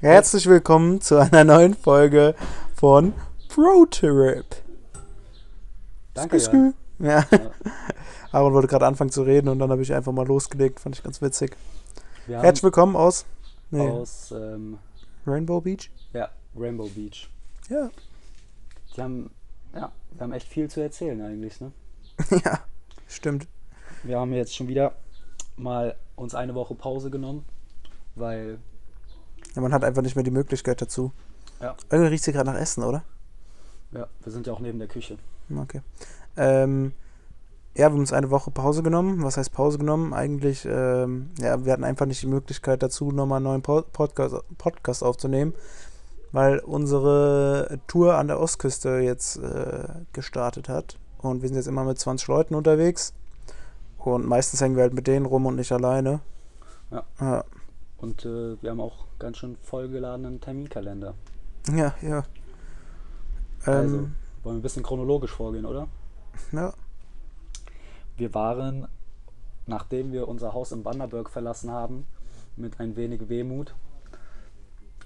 Herzlich willkommen zu einer neuen Folge von Pro Trip. Danke, Skü, skü. Ja. Ja. Aaron wollte gerade anfangen zu reden und dann habe ich einfach mal losgelegt. Fand ich ganz witzig. Wir Herzlich willkommen aus nee, aus ähm, Rainbow Beach. ja, Rainbow Beach. Ja. Die haben, ja, wir haben echt viel zu erzählen eigentlich, ne? ja, stimmt. Wir haben jetzt schon wieder mal uns eine Woche Pause genommen, weil, Ja, man hat einfach nicht mehr die Möglichkeit dazu. ja, Irgendwie riecht sie gerade nach Essen, oder? ja, wir sind ja auch neben der Küche. Okay. Ähm, ja, wir haben uns eine Woche Pause genommen. Was heißt Pause genommen? Eigentlich, ähm, ja, wir hatten einfach nicht die Möglichkeit dazu, nochmal einen neuen Po- Podcast, Podcast aufzunehmen, weil unsere Tour an der Ostküste jetzt äh, gestartet hat. Und wir sind jetzt immer mit 20 Leuten unterwegs. Und meistens hängen wir halt mit denen rum und nicht alleine. Ja. Ja, Und äh, wir haben auch ganz schön vollgeladenen Terminkalender. ja. ja. Also, Ähm, wollen wir ein bisschen chronologisch vorgehen, oder? ja. Wir waren, nachdem wir unser Haus in Banderberg verlassen haben, mit ein wenig Wehmut,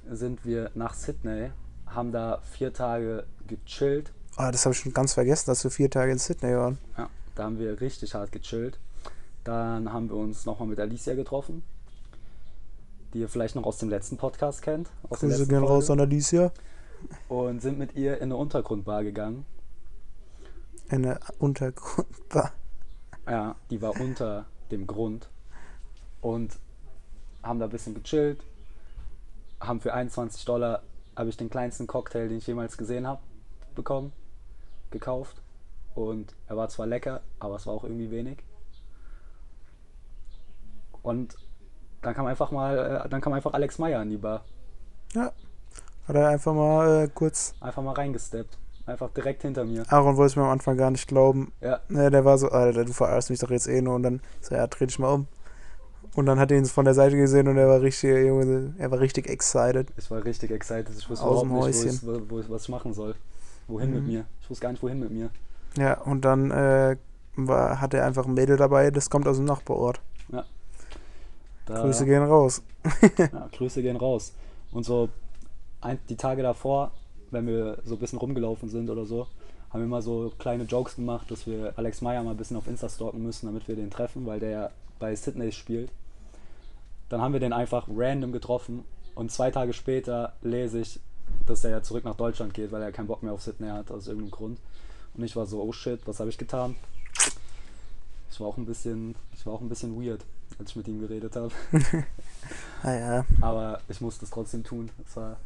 sind wir nach Sydney, haben da vier Tage gechillt. Ah, das habe ich schon ganz vergessen, dass wir vier Tage in Sydney waren. Ja, da haben wir richtig hart gechillt. Dann haben wir uns nochmal mit Alicia getroffen, die ihr vielleicht noch aus dem letzten Podcast kennt. Aus Grüße gehen raus an Alicia. Und sind mit ihr in eine Untergrundbar gegangen. Eine Untergrundbar. Ja, die war unter dem Grund. Und haben da ein bisschen gechillt. Haben für 21 Dollar, habe ich den kleinsten Cocktail, den ich jemals gesehen habe, bekommen. Gekauft. Und er war zwar lecker, aber es war auch irgendwie wenig. Und dann kam einfach mal, äh, dann kam einfach Alex Meyer an die Bar. Ja. Hat er einfach mal äh, kurz. Einfach mal reingesteppt. Einfach direkt hinter mir. Aaron wollte es mir am Anfang gar nicht glauben. Ja, Ne, der war so, Alter, du verarschst mich doch jetzt eh nur. Und dann so, ja, dreh dich mal um. Und dann hat er ihn von der Seite gesehen und er war richtig, Junge, er war richtig excited. ich war richtig excited. Ich wusste Aus überhaupt nicht, wo ich, wo ich, was ich machen soll. Wohin mit Mhm. mir? Ich wusste gar nicht, wohin mit mir. Ja, und dann äh, war, hat er einfach ein Mädel dabei, das kommt aus dem Nachbarort. Da, Grüße gehen raus. Ja, Grüße gehen raus. Und so ein, die Tage davor, wenn wir so ein bisschen rumgelaufen sind oder so, haben wir immer so kleine Jokes gemacht, dass wir Alex Meyer mal ein bisschen auf Insta stalken müssen, damit wir den treffen, weil der ja bei Sydney spielt. Dann haben wir den einfach random getroffen und zwei Tage später lese ich, dass er ja zurück nach Deutschland geht, weil er keinen Bock mehr auf Sydney hat, aus irgendeinem Grund. Und ich war so, oh shit, was habe ich getan? Ich war auch ein bisschen, ich war auch ein bisschen weird, als ich mit ihm geredet habe. Naja, Aber ich musste es trotzdem tun. War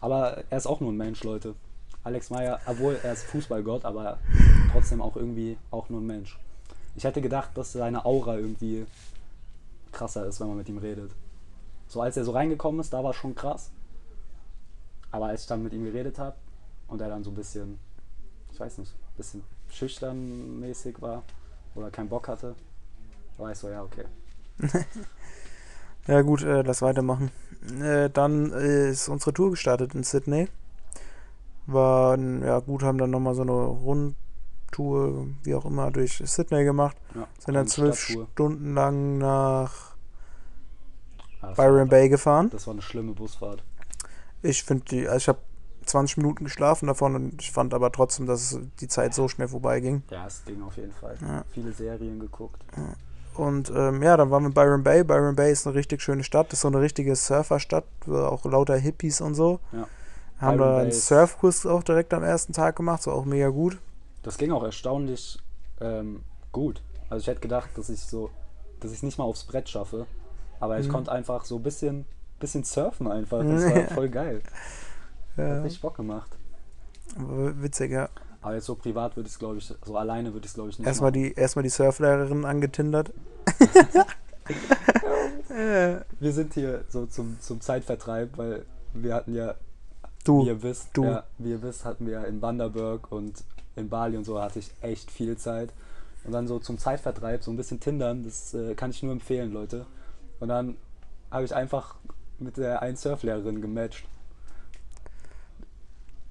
aber er ist auch nur ein Mensch, Leute. Alex Meyer, obwohl er ist Fußballgott, aber trotzdem auch irgendwie auch nur ein Mensch. Ich hätte gedacht, dass seine Aura irgendwie krasser ist, wenn man mit ihm redet. So als er so reingekommen ist, da war schon krass. Aber als ich dann mit ihm geredet habe und er dann so ein bisschen, ich weiß nicht, ein bisschen schüchtern mäßig war oder keinen Bock hatte, war ich so, ja, okay. ja gut, äh, lass weitermachen. Äh, dann ist unsere Tour gestartet in Sydney. War, ja gut, haben dann nochmal so eine Rundtour, wie auch immer, durch Sydney gemacht. Ja, Sind dann zwölf. Stunden lang nach Ja, Byron Bay gefahren. Das war eine schlimme Busfahrt. Ich finde die, also ich habe 20 Minuten geschlafen davon und ich fand aber trotzdem, dass die Zeit so schnell vorbeiging. Ja, es ging auf jeden Fall. Ja. Viele Serien geguckt. Und ähm, ja, dann waren wir in Byron Bay. Byron Bay ist eine richtig schöne Stadt. Das ist so eine richtige Surferstadt, auch lauter Hippies und so. Ja. Haben Byron da einen Surfkurs auch direkt am ersten Tag gemacht, so auch mega gut. Das ging auch erstaunlich ähm, gut. Also ich hätte gedacht, dass ich so, dass ich es nicht mal aufs Brett schaffe. Aber ich Mhm. konnte einfach so ein bisschen, bisschen surfen einfach. Das war Ja. voll geil. Hat Ja, richtig Bock gemacht. witzig, ja. Aber jetzt so privat würde ich es, glaube ich, so alleine würde ich es, glaube ich, nicht Erstmal machen. die, erstmal die Surflehrerin angetindert. Wir sind hier so zum, zum Zeitvertreib, weil wir hatten ja, du, wie ihr wisst, du. Ja, wie ihr wisst, hatten wir ja in Banderberg und in Bali und so hatte ich echt viel Zeit. Und dann so zum Zeitvertreib, so ein bisschen Tindern, das äh, kann ich nur empfehlen, Leute. Und dann habe ich einfach mit der einen Surflehrerin gematcht.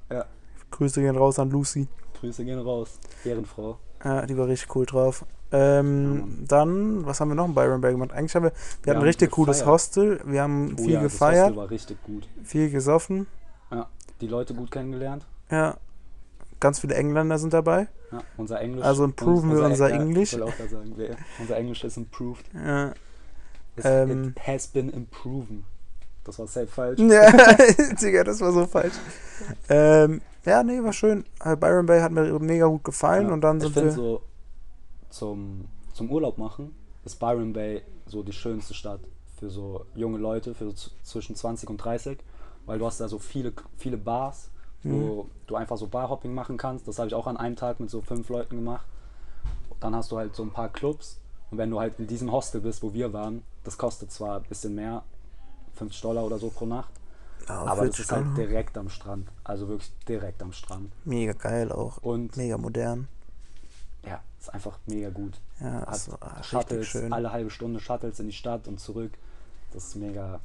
Ja, Grüße gehen raus an Lucy. Grüße gehen raus. Ehrenfrau. Ja, die war richtig cool drauf. Ähm, dann, was haben wir noch in Byron Bay gemacht? Eigentlich haben wir, wir, hatten ein richtig cooles gefeiert. Hostel, wir haben Oh viel ja, Das gefeiert, Hostel war richtig gut. viel gesoffen, Ja, die Leute gut kennengelernt. ja. Ganz viele Engländer sind dabei. Ja, unser Englisch. Also improven wir unser ja, Englisch. Ich will auch gerade sagen, wir, unser Englisch ist improved. Ja. Es, Ähm. it has been improven. Das war safe falsch. Ja, Digga, das war so falsch. Ähm, ja, nee, war schön. Äh, Byron Bay hat mir mega gut gefallen Ja, und dann ich sind finde wir. so zum, zum Urlaub machen ist Byron Bay so die schönste Stadt für so junge Leute, für so zwischen 20 und 30, weil du hast da so viele, viele Bars, wo Mhm. du einfach so Barhopping machen kannst. Das habe ich auch an einem Tag mit so fünf Leuten gemacht. Dann hast du halt so ein paar Clubs und wenn du halt in diesem Hostel bist, wo wir waren, das kostet zwar ein bisschen mehr, 50 Dollar oder so pro Nacht, Ja, aber das 40 ist halt direkt am Strand, also wirklich direkt am Strand. Mega geil auch. Und Mega modern. ja, ist einfach mega gut. Ja, hat ist, ah, Shuttles, schön. alle halbe Stunde Shuttles in die Stadt und zurück. Das ist mega.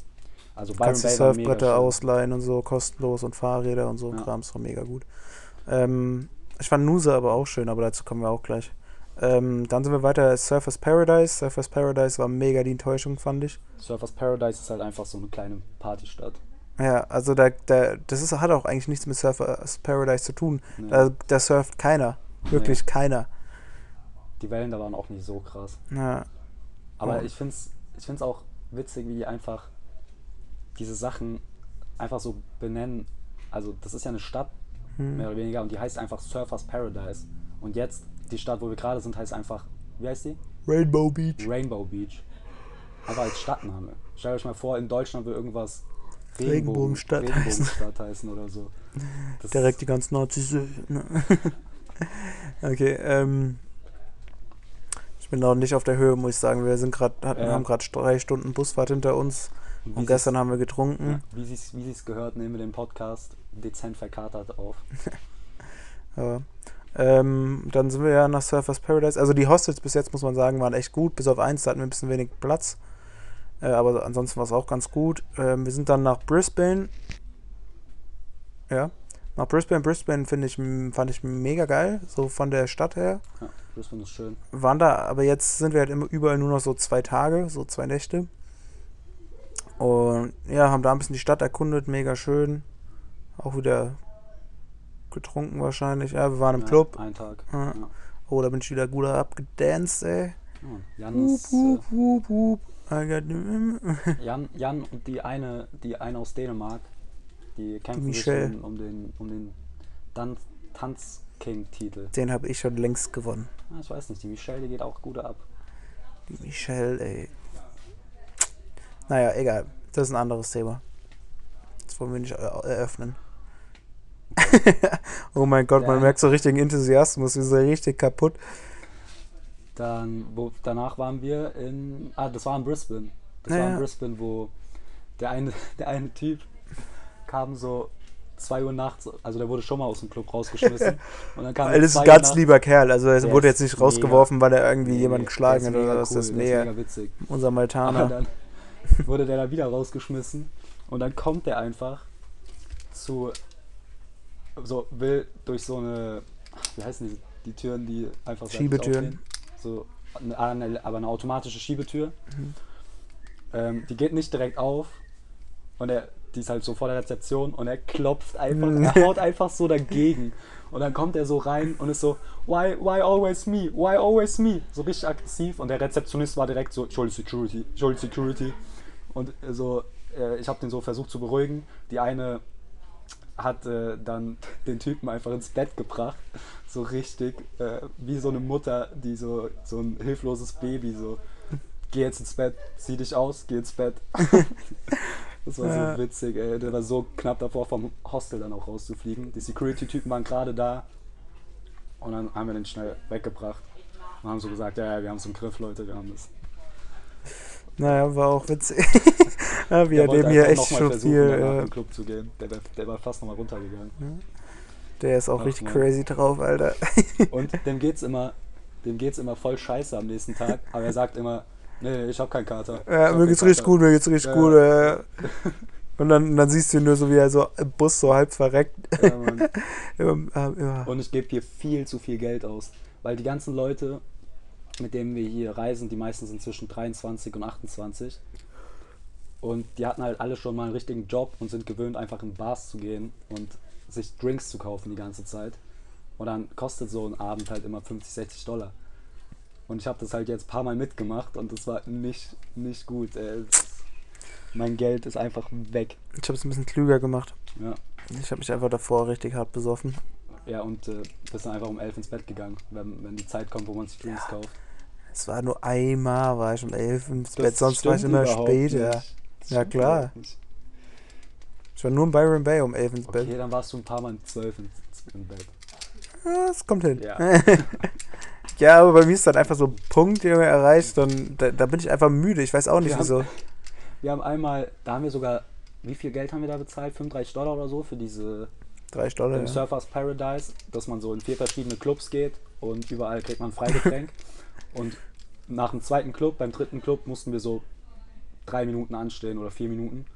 Also Du Byron kannst mega Surfbretter ausleihen und so, kostenlos und Fahrräder und so Ja. Kram, ist doch mega gut. Ähm, ich fand Nusa aber auch schön, aber dazu kommen wir auch gleich. Ähm, dann sind wir weiter Surfers Paradise. Surfers Paradise war mega die Enttäuschung, fand ich. Surfers Paradise ist halt einfach so eine kleine Partystadt. Ja, also da, da, das ist, hat auch eigentlich nichts mit Surfers Paradise zu tun. Nee. Da, da surft keiner. Wirklich keiner. Die Wellen da waren auch nicht so krass. Ja, Aber Ja. ich finde es ich find's auch witzig, wie die einfach diese Sachen einfach so benennen. Also, das ist ja eine Stadt, Hm. mehr oder weniger, und die heißt einfach Surfers Paradise. Und jetzt, die Stadt, wo wir gerade sind, heißt einfach, wie heißt die? Rainbow Beach. Rainbow Beach. Aber als Stadtname. Stellt euch mal vor, in Deutschland will irgendwas Regenbogenstadt Regenbogenstadt heißen oder so. Das Direkt die ganzen Nazis. äh, ne. okay, ähm. Ich bin noch nicht auf der Höhe, muss ich sagen. Wir sind gerade, hatten, Ja. haben gerade drei Stunden Busfahrt hinter uns und gestern haben wir getrunken. ja, wie sie wie es gehört, nehmen wir den Podcast dezent verkatert auf. Ja. Ähm, dann sind wir ja nach Surfers Paradise. Also die Hostels bis jetzt, muss man sagen, waren echt gut. Bis auf eins, da hatten wir ein bisschen wenig Platz. Äh, aber ansonsten war es auch ganz gut. Ähm, wir sind dann nach Brisbane. Ja. Nach Brisbane. Brisbane finde ich, fand ich mega geil, so von der Stadt her. Ja, Brisbane ist schön. waren da, aber jetzt sind wir halt immer überall nur noch so zwei Tage, so zwei Nächte. Und ja, haben da ein bisschen die Stadt erkundet, mega schön. Auch wieder getrunken wahrscheinlich. Ja, wir waren im ja, Club. Ein Tag. Ja. Ja. Oh, da bin ich wieder gut abgedanced, ey. Ja, Jan, ist, got the- äh, Jan, Jan und die eine, die eine aus Dänemark, die kämpfen sich um, den, um den Dan Tanz-King-Titel. Den habe ich schon längst gewonnen. Ich weiß nicht, die Michelle, die geht auch gut ab. Die Michelle, ey. Naja, egal. Das ist ein anderes Thema. Das wollen wir nicht er- eröffnen. oh mein Gott, man Ja. merkt so richtigen Enthusiasmus. Wir sind richtig kaputt. Dann, wo, danach waren wir in, ah, das war in Brisbane. Das Ja, war in ja. Brisbane, wo der eine, der eine Typ kam so 2 Uhr nachts, also der wurde schon mal aus dem Club rausgeschmissen. Und dann kam Weil er das ist 2 ein ganz nachts- lieber Kerl. Also er wurde jetzt nicht mega- rausgeworfen, weil er irgendwie Nee, jemanden geschlagen hat oder was. cool, das ist mega. mega witzig. Unser Maltaner. dann wurde der da wieder rausgeschmissen und dann kommt der einfach zu so will durch so eine wie heißen die die Türen die einfach Schiebetüren. so eine, eine, aber eine automatische Schiebetür. Mhm. ähm, die geht nicht direkt auf und er die ist halt so vor der Rezeption und er klopft einfach Mhm. er haut einfach so dagegen. Und dann kommt er so rein und ist so why why always me? Why always me? So richtig aggressiv und der Rezeptionist war direkt so Schuld Security Schuld Security. Und so äh, ich habe den so versucht zu beruhigen. Die eine hat äh, dann den Typen einfach ins Bett gebracht so richtig äh, wie so eine Mutter die so so ein hilfloses Baby so geh jetzt ins Bett zieh dich aus geh ins Bett das war Ja. so witzig ey. der war so knapp davor vom Hostel dann auch rauszufliegen die Security-Typen waren gerade da und dann haben wir den schnell weggebracht und haben so gesagt ja, ja wir haben es im Griff Leute wir haben das Naja, war auch witzig. ja, wir Der dem hier echt schon viel. Äh, zu gehen. Der, der war fast nochmal runtergegangen. der ist auch Ach, richtig Mann. crazy drauf, Alter. Und dem geht's immer, dem geht's immer voll scheiße am nächsten Tag, aber er sagt immer, nee, ich hab keinen Kater. Ja, mir geht's richtig Kater." gut, mir geht's richtig Ja, gut. ja. Äh. Und dann, dann siehst du ihn nur so, wie er so im Bus so halb verreckt. Ja, Mann. Immer, äh, immer. Und ich gebe hier viel zu viel Geld aus, weil die ganzen Leute, mit denen wir hier reisen, die meisten sind zwischen 23 und 28. Und die hatten halt alle schon mal einen richtigen Job und sind gewöhnt, einfach in Bars zu gehen und sich Drinks zu kaufen die ganze Zeit. Und dann kostet so ein Abend halt immer 50, 60 Dollar. Und ich habe das halt jetzt ein paar Mal mitgemacht und das war nicht, nicht gut. Ey. Mein Geld ist einfach weg. Ich habe es ein bisschen klüger gemacht. Ja, Ich habe mich einfach davor richtig hart besoffen. ja und äh, bist dann einfach um elf ins Bett gegangen, wenn, wenn die Zeit kommt, wo man sich Drinks Ja. kauft. Es war nur einmal, war ich um elf ins Das Bett, sonst war ich immer überhaupt spät, nicht. Ja. Das klar. Ich war nur in Byron Bay um elf ins Bett. Okay, dann warst du ein paar Mal um zwölf ins, im Bett. Ja, es kommt hin. Ja. Ja, aber bei mir ist dann einfach so ein Punkt, den man erreicht, dann da, da bin ich einfach müde. Ich weiß auch nicht Wir haben- wieso. Wir haben einmal, da haben wir sogar, wie viel Geld haben wir da bezahlt? 35 Dollar oder so für diese Drei Dollar. im Ja. Surfers Paradise, dass man so in vier verschiedene Clubs geht und überall kriegt man Freigetränk. und nach dem zweiten Club, beim dritten Club mussten wir so drei Minuten anstehen oder vier Minuten.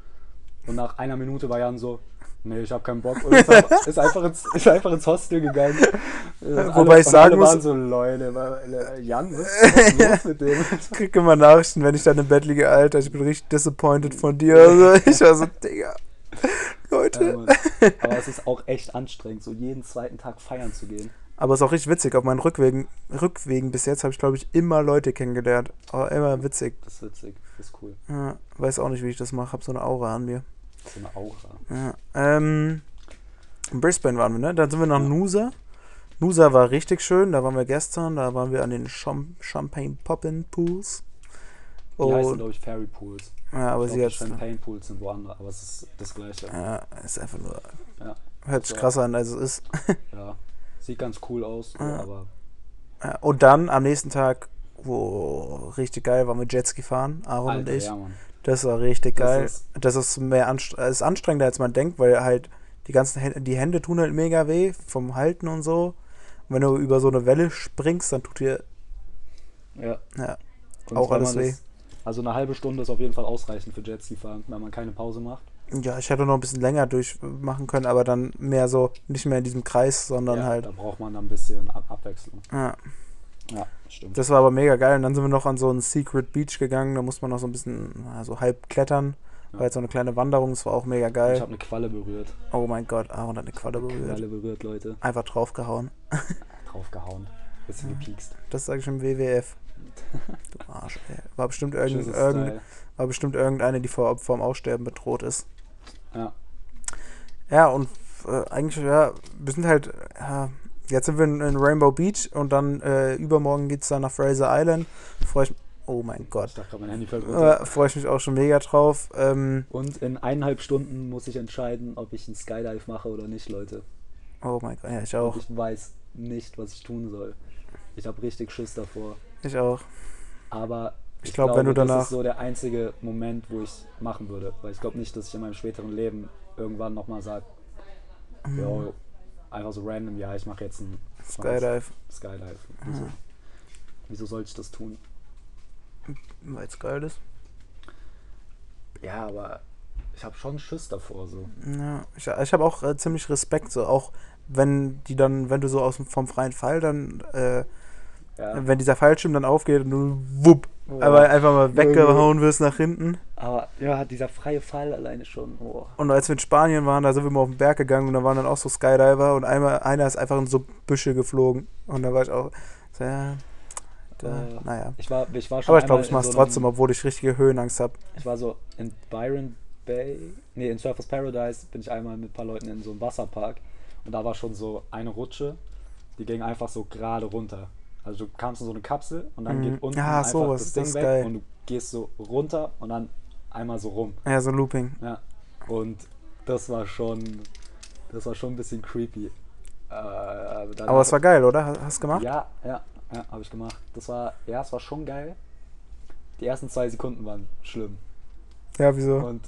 Und nach einer Minute war Jan so, nee, ich hab keinen Bock. Und ist einfach, ist einfach, ins, ist einfach ins Hostel gegangen. Äh, Wobei ich sagen alle muss- waren so, Leute, äh, Jan, was ist los mit dem? Ich krieg immer Nachrichten, wenn ich dann im Bett liege, Alter, ich bin richtig disappointed von dir. Also ich war so, Digga. Ja, Leute. Mann. Aber es ist auch echt anstrengend, so jeden zweiten Tag feiern zu gehen. Aber es ist auch richtig witzig. Auf meinen Rückwegen, Rückwegen bis jetzt habe ich, glaube ich, immer Leute kennengelernt. Aber immer witzig. Das ist witzig, das ist cool. Ja, weiß auch nicht, wie ich das mache. Hab so eine Aura an mir. So eine Aura. Ja. Ähm, in Brisbane waren wir, ne? Dann sind wir nach Ja. Nusa. Nusa war richtig schön. Da waren wir gestern. Da waren wir an den Cham Champagne Poppin Pools. Die heißen, glaube ich, Fairy Pools. ja, aber ich sie glaub, hat. Champagne Pools sind woanders, aber es ist das gleiche. Ja, ist einfach nur. Ja. Hört sich krasser an, als es ist. Ja. Sieht ganz cool aus, Ja. aber und dann am nächsten Tag, wo richtig geil, waren wir Jetski fahren, Aaron und Alter, ich. ja. Das war richtig Das geil. ist- Das ist mehr anstre ist anstrengender als man denkt, weil halt die ganzen Hände, die Hände tun halt mega weh vom Halten und so. Und wenn du über so eine Welle springst, dann tut dir Ja. ja, Und Auch alles weh. das- Also eine halbe Stunde ist auf jeden Fall ausreichend für Jetski fahren, wenn man keine Pause macht. ja, ich hätte noch ein bisschen länger durchmachen können, aber dann mehr so nicht mehr in diesem Kreis, sondern ja, halt Da braucht man dann ein bisschen Ab Abwechslung. ja, Ja, stimmt. das war aber mega geil und dann sind wir noch an so einen Secret Beach gegangen, da muss man noch so ein bisschen ja, so halb klettern. Ja. War jetzt so eine kleine Wanderung, das war auch mega ich geil. habe eine Qualle berührt. Oh mein Gott, Aaron hat eine Qualle berührt. Qualle berührt, Leute. Einfach draufgehauen. Draufgehauen. Bisschen gepiekst. Das sage ich im WWF. Du Arsch, ey. War bestimmt, irgend, irgend, war bestimmt irgendeine, die vor, vorm Aussterben bedroht ist. Ja. Ja, und äh, eigentlich, ja, wir sind halt, ja, jetzt sind wir in, in Rainbow Beach und dann äh, übermorgen geht es dann nach Fraser Island. Freue ich oh mein Ich Gott. Äh, Freue ich mich auch schon mega drauf. Ähm, Und in eineinhalb Stunden muss ich entscheiden, ob ich einen Skydive mache oder nicht, Leute. oh mein Gott, ja, ich Und auch. ich weiß nicht, was ich tun soll. Ich habe richtig Schiss davor. Ich auch. Aber Ich glaub, wenn du das danach- ist so der einzige Moment, wo ich machen würde. Weil ich glaube nicht, dass ich in meinem späteren Leben irgendwann nochmal sage, Mhm. Einfach so random, ja, ich mache jetzt einen Skydive, Skydive. Wieso? Mhm. Wieso soll ich das tun? weil es geil ist. Ja, aber ich habe schon Schiss davor so. Ja, ich, ich habe auch äh, ziemlich Respekt, so auch wenn die dann, wenn du so aus dem, vom freien Fall dann, äh, Ja. wenn dieser Fallschirm dann aufgeht und du wupp, aber einfach mal weggehauen wirst nach hinten. Aber ja, dieser freie Fall alleine schon. Oh. Und als wir in Spanien waren, da sind wir mal auf den Berg gegangen und da waren dann auch so Skydiver und einmal, einer ist einfach in so Büsche geflogen. Und da war ich auch, ja, da, Äh, naja. Ich war, ich war schon Aber ich glaube, ich in mach's so trotzdem, obwohl ich richtige Höhenangst habe. Ich war so in Byron Bay, nee, in Surfers Paradise bin ich einmal mit ein paar Leuten in so einem Wasserpark und da war schon so eine Rutsche, die ging einfach so gerade runter. Also du kamst in so eine Kapsel und dann Mhm. geht unten Ja, einfach sowas das Ding das weg geil. und du gehst so runter und dann einmal so rum. Ja, so Looping. Ja. Und das war schon, das war schon ein bisschen creepy. Äh, danach- Aber es war geil, oder? Hast du gemacht? ja, ja, ja, habe ich gemacht. Das war, ja, es war schon geil. Die ersten zwei Sekunden waren schlimm. Ja, wieso? Und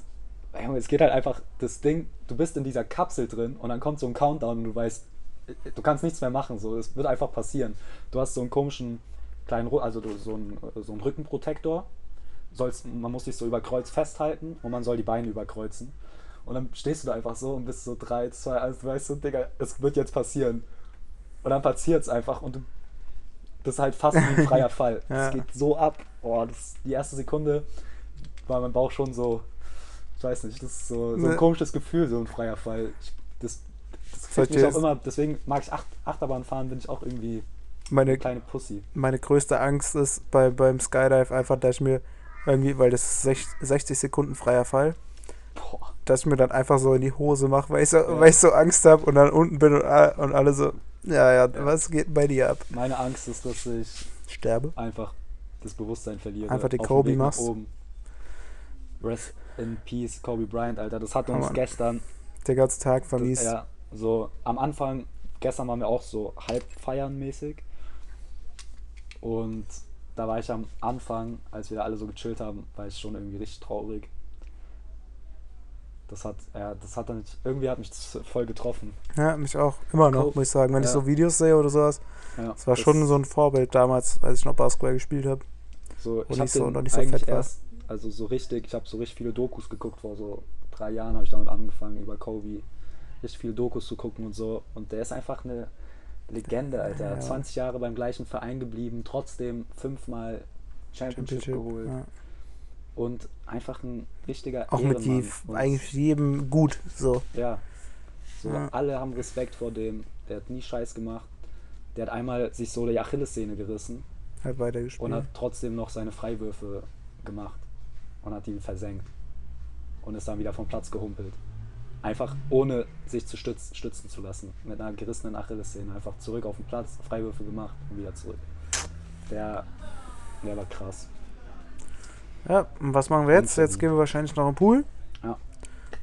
es geht halt einfach, das Ding, du bist in dieser Kapsel drin und dann kommt so ein Countdown und du weißt, du kannst nichts mehr machen, so, es wird einfach passieren. Du hast so einen komischen kleinen, also du- so einen, so einen Rückenprotektor, sollst, man muss dich so über Kreuz festhalten und man soll die Beine überkreuzen. Und dann stehst du da einfach so und bist so 3, 2, 1, du weißt so, Digga, es wird jetzt passieren. Und dann passiert es einfach und du das ist halt fast wie ein freier Fall. Ja. Das geht so ab. Boah, das, die erste Sekunde war mein Bauch schon so, ich weiß nicht, das ist so, so ein Ne. komisches Gefühl, so ein freier Fall. Ich, das das mich auch immer, deswegen mag ich Acht, Achterbahn fahren, bin ich auch irgendwie Meine, eine kleine Pussy. meine größte Angst ist bei, beim Skydive einfach, dass ich mir irgendwie, weil das ist sech- 60 Sekunden freier Fall, Boah. dass ich mir dann einfach so in die Hose mache, weil, ich so, weil ich so Angst habe und dann unten bin und, und alle so, ja, ja, was geht bei dir ab? Meine Angst ist, dass ich Sterbe. einfach das Bewusstsein verliere. Einfach die Kobe machst. Rest in Peace, Kobe Bryant, Alter. Das hat uns gestern Der ganze Tag Das, vermies. ja, so am Anfang, gestern waren wir auch so halb feiern mäßig. Und da war ich am Anfang, als wir da alle so gechillt haben, war ich schon irgendwie richtig traurig. Das hat, ja, das hat dann irgendwie hat mich das voll getroffen. Ja, mich auch. Immer noch, Kobe. muss ich sagen. Wenn ich Ja. so Videos sehe oder sowas, Ja, das war schon so ein Vorbild damals, als ich noch Basketball gespielt habe. So, ich nicht habe so- noch nicht so fett war. erst, also so richtig, ich habe so richtig viele Dokus geguckt, vor so drei Jahren habe ich damit angefangen, über Kobe richtig viele Dokus zu gucken und so. Und der ist einfach eine Legende, Alter. Ja. 20 Jahre beim gleichen Verein geblieben, trotzdem fünfmal Championship, geholt Ja. und einfach ein richtiger Auch mit Ehrenmann. je, Und eigentlich jedem gut. So. ja. So, Ja. alle haben Respekt vor dem. Der hat nie Scheiß gemacht. Der hat einmal sich so die Achillessehne gerissen Hat weitergespielt. und hat trotzdem noch seine Freiwürfe gemacht und hat die versenkt und ist dann wieder vom Platz gehumpelt. Einfach ohne sich zu stützen, stützen zu lassen. Mit einer gerissenen Achillessehne. Einfach zurück auf den Platz, Freiwürfe gemacht und wieder zurück. Der, der war krass. Ja, und was machen wir jetzt? Jetzt gehen wir wahrscheinlich noch im Pool.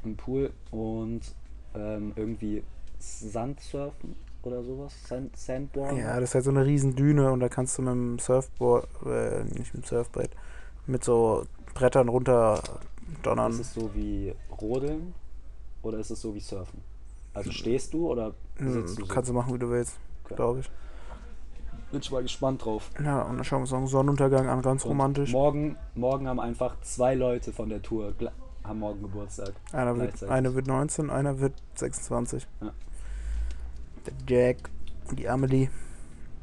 Im Pool und ähm, irgendwie Sandsurfen oder sowas. Sand, Sandboard. Ja, das ist halt so eine riesen Düne und da kannst du mit dem Surfboard, äh, nicht mit dem Surfbrett, mit so Brettern runter donnern. Ist es so wie Rodeln oder ist es so wie Surfen? Also stehst du oder sitzt du so? Kannst du machen, wie du willst, Okay. glaube ich. Bin ich mal gespannt drauf. Ja, und dann schauen wir uns noch einen Sonnenuntergang an, ganz Und romantisch. Morgen, morgen haben einfach zwei Leute von der Tour haben morgen Geburtstag. Einer wird, einer wird 19, einer wird 26. Ja. Der Jack und die Amelie.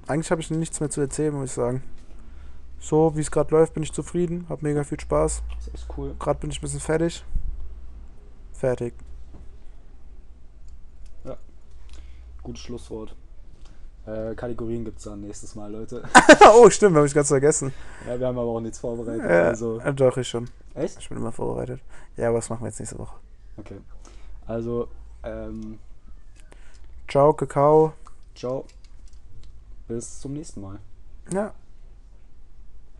Eigentlich habe ich nichts mehr zu erzählen, muss ich sagen. So, wie es gerade läuft, bin ich zufrieden. Hab mega viel Spaß. Das ist cool. Gerade bin ich ein bisschen fertig. Fertig. Gutes Schlusswort. Äh, Kategorien gibt es dann nächstes Mal, Leute. oh, stimmt, habe ich ganz vergessen. ja, wir haben aber auch nichts vorbereitet. Ja, Also, äh, doch, ich schon. echt? Ich bin immer vorbereitet. Ja, was machen wir jetzt nächste Woche? Okay. Also, ähm, Ciao, Kakao. ciao. Bis zum nächsten Mal. Ja,